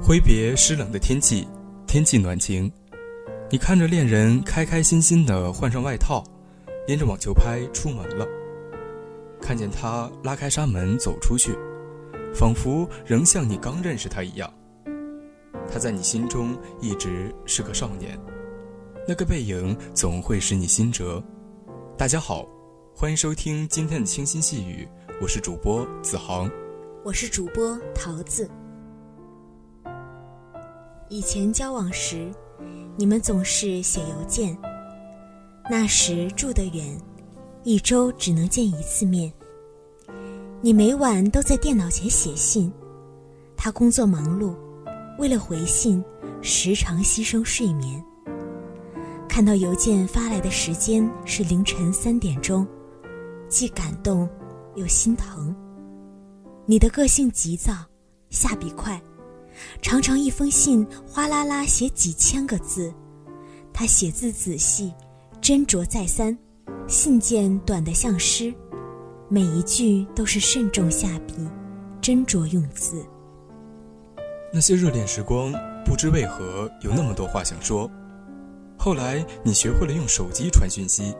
挥别湿冷的天气，天气暖晴，你看着恋人开开心心的换上外套，拎着网球拍出门了。看见他拉开纱门走出去，仿佛仍像你刚认识他一样。他在你心中一直是个少年，那个背影总会使你心折。大家好，欢迎收听今天的清新细语，我是主播子航，我是主播桃子。以前交往时，你们总是写邮件。那时住得远，一周只能见一次面。你每晚都在电脑前写信，他工作忙碌，为了回信，时常牺牲睡眠。看到邮件发来的时间是凌晨三点钟，既感动又心疼。你的个性急躁，下笔快。常常一封信哗啦啦写几千个字，他写字仔细，斟酌再三，信件短得像诗，每一句都是慎重下笔，斟酌用字。那些热恋时光，不知为何有那么多话想说。后来你学会了用手机传讯息，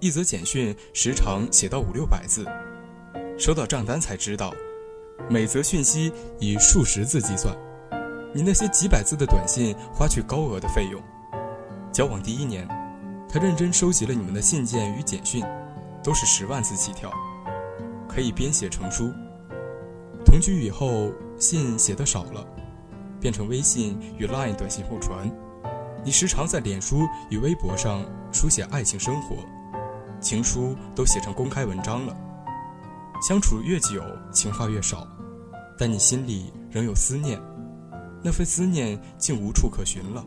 一则简讯时常写到五六百字，收到账单才知道。每则讯息以数十字计算，你那些几百字的短信花去高额的费用。交往第一年，他认真收集了你们的信件与简讯，都是十万字起跳，可以编写成书。同居以后，信写的少了，变成微信与 Line 短信互传。你时常在脸书与微博上书写爱情生活，情书都写成公开文章了。相处越久，情话越少，但你心里仍有思念，那份思念竟无处可寻了。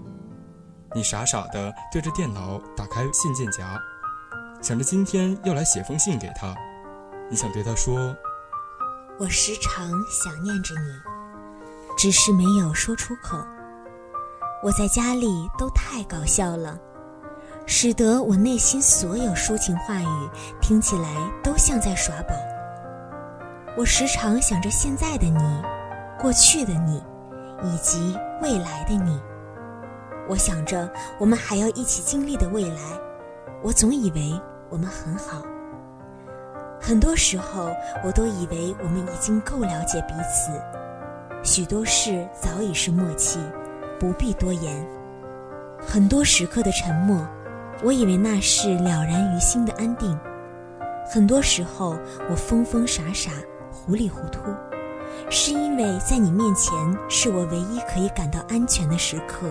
你傻傻的对着电脑打开信件夹，想着今天要来写封信给他。你想对他说：“我时常想念着你，只是没有说出口。我在家里都太搞笑了，使得我内心所有抒情话语听起来都像在耍宝。”我时常想着现在的你，过去的你，以及未来的你。我想着我们还要一起经历的未来。我总以为我们很好。很多时候，我都以为我们已经够了解彼此，许多事早已是默契，不必多言。很多时刻的沉默，我以为那是了然于心的安定。很多时候，我疯疯傻傻。糊里糊涂，是因为在你面前是我唯一可以感到安全的时刻。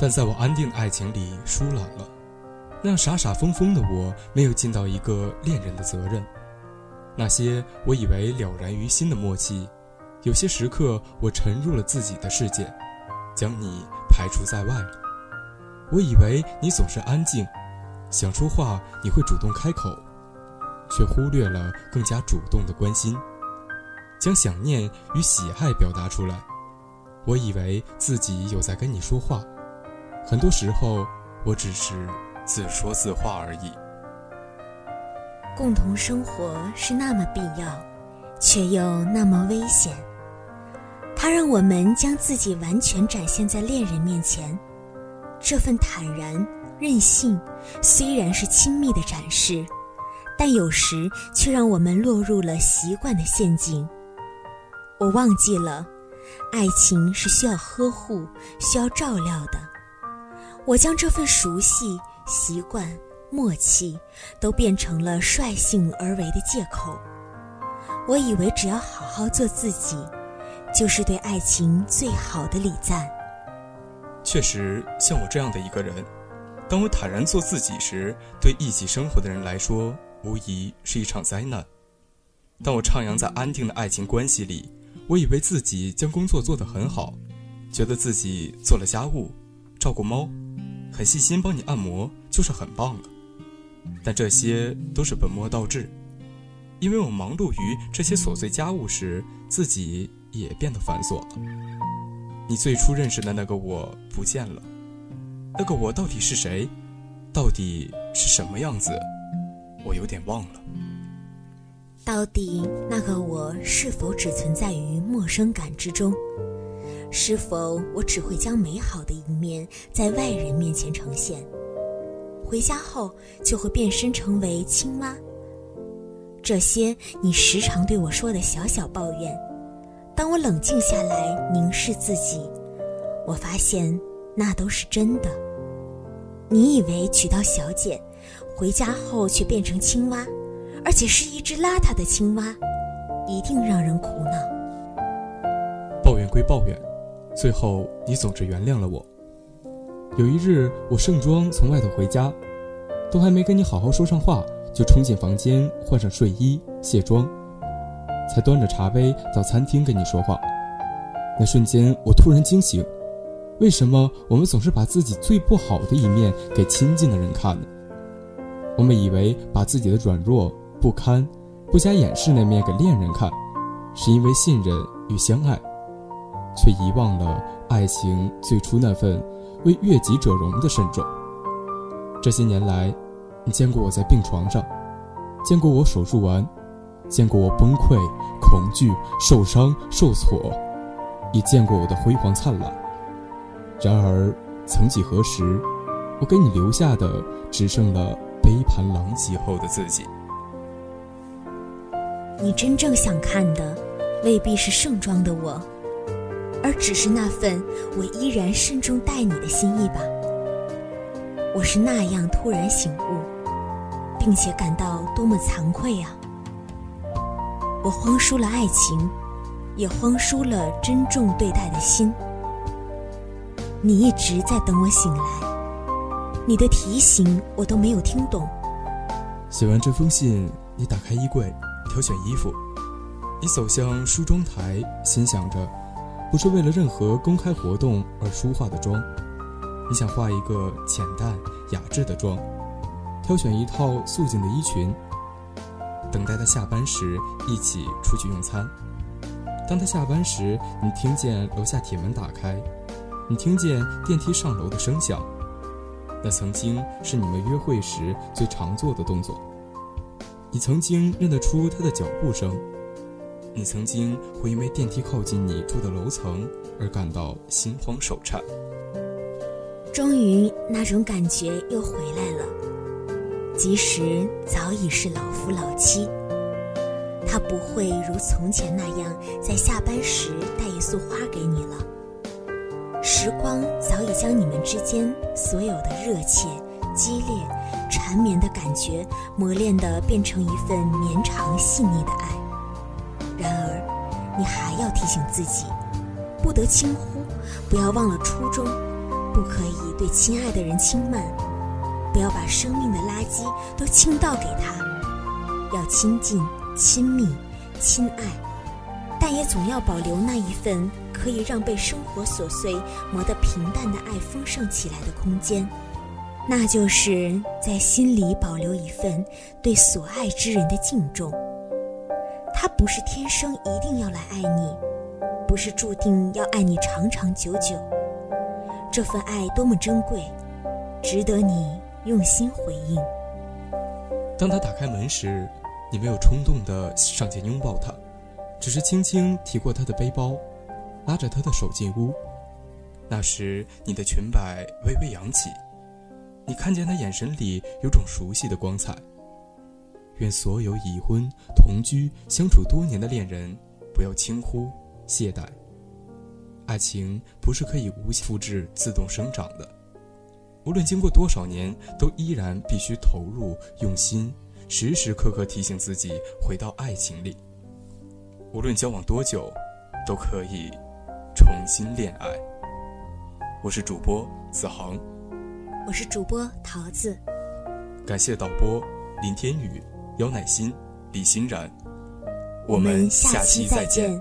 但在我安定的爱情里疏懒了，那傻傻疯疯的我没有尽到一个恋人的责任。那些我以为了然于心的默契，有些时刻我沉入了自己的世界，将你排除在外了。我以为你总是安静，想说话你会主动开口。却忽略了更加主动的关心，将想念与喜爱表达出来。我以为自己有在跟你说话，很多时候我只是自说自话而已。共同生活是那么必要，却又那么危险。它让我们将自己完全展现在恋人面前，这份坦然任性，虽然是亲密的展示。但有时却让我们落入了习惯的陷阱。我忘记了，爱情是需要呵护、需要照料的。我将这份熟悉、习惯、默契，都变成了率性而为的借口。我以为只要好好做自己，就是对爱情最好的礼赞。确实，像我这样的一个人，当我坦然做自己时，对一起生活的人来说，无疑是一场灾难。当我徜徉在安定的爱情关系里，我以为自己将工作做得很好，觉得自己做了家务、照顾猫、很细心帮你按摩，就是很棒了。但这些都是本末倒置，因为我忙碌于这些琐碎家务时，自己也变得繁琐了。你最初认识的那个我不见了。那个我到底是谁？到底是什么样子？我有点忘了。到底那个我是否只存在于陌生感之中？是否我只会将美好的一面在外人面前呈现？回家后就会变身成为青蛙？这些你时常对我说的小小抱怨，当我冷静下来凝视自己，我发现。那都是真的。你以为娶到小姐，回家后却变成青蛙，而且是一只邋遢的青蛙，一定让人苦恼。抱怨归抱怨，最后你总是原谅了我。有一日，我盛装从外头回家，都还没跟你好好说上话，就冲进房间换上睡衣卸妆，才端着茶杯到餐厅跟你说话。那瞬间，我突然惊醒。为什么我们总是把自己最不好的一面给亲近的人看呢？我们以为把自己的软弱、不堪、不加掩饰那面给恋人看，是因为信任与相爱，却遗忘了爱情最初那份为悦己者容的慎重。这些年来，你见过我在病床上，见过我手术完，见过我崩溃、恐惧、受伤、受挫，也见过我的辉煌灿烂。然而，曾几何时，我给你留下的只剩了杯盘狼藉后的自己。你真正想看的，未必是盛装的我，而只是那份我依然慎重待你的心意吧。我是那样突然醒悟，并且感到多么惭愧啊！我荒疏了爱情，也荒疏了珍重对待的心。你一直在等我醒来，你的提醒我都没有听懂。写完这封信，你打开衣柜，挑选衣服。你走向梳妆台，心想着，不是为了任何公开活动而梳化的妆。你想化一个浅淡雅致的妆，挑选一套素净的衣裙。等待他下班时，一起出去用餐。当他下班时，你听见楼下铁门打开。你听见电梯上楼的声响，那曾经是你们约会时最常做的动作。你曾经认得出他的脚步声，你曾经会因为电梯靠近你住的楼层而感到心慌手颤。终于，那种感觉又回来了，即使早已是老夫老妻，他不会如从前那样在下班时带一束花给你了。时光早已将你们之间所有的热切、激烈、缠绵的感觉磨练的变成一份绵长细腻的爱。然而，你还要提醒自己，不得轻忽，不要忘了初衷，不可以对亲爱的人轻慢，不要把生命的垃圾都倾倒给他。要亲近、亲密、亲爱，但也总要保留那一份。可以让被生活琐碎磨得平淡的爱丰盛起来的空间，那就是在心里保留一份对所爱之人的敬重。他不是天生一定要来爱你，不是注定要爱你长长久久。这份爱多么珍贵，值得你用心回应。当他打开门时，你没有冲动的上前拥抱他，只是轻轻提过他的背包。拉着他的手进屋，那时你的裙摆微微扬起，你看见他眼神里有种熟悉的光彩。愿所有已婚、同居、相处多年的恋人不要轻忽、懈怠。爱情不是可以无限复制、自动生长的，无论经过多少年，都依然必须投入、用心，时时刻刻提醒自己回到爱情里。无论交往多久，都可以。重新恋爱，我是主播子航，我是主播桃子。感谢导播林天宇、姚乃馨、李欣然。我们下期再见。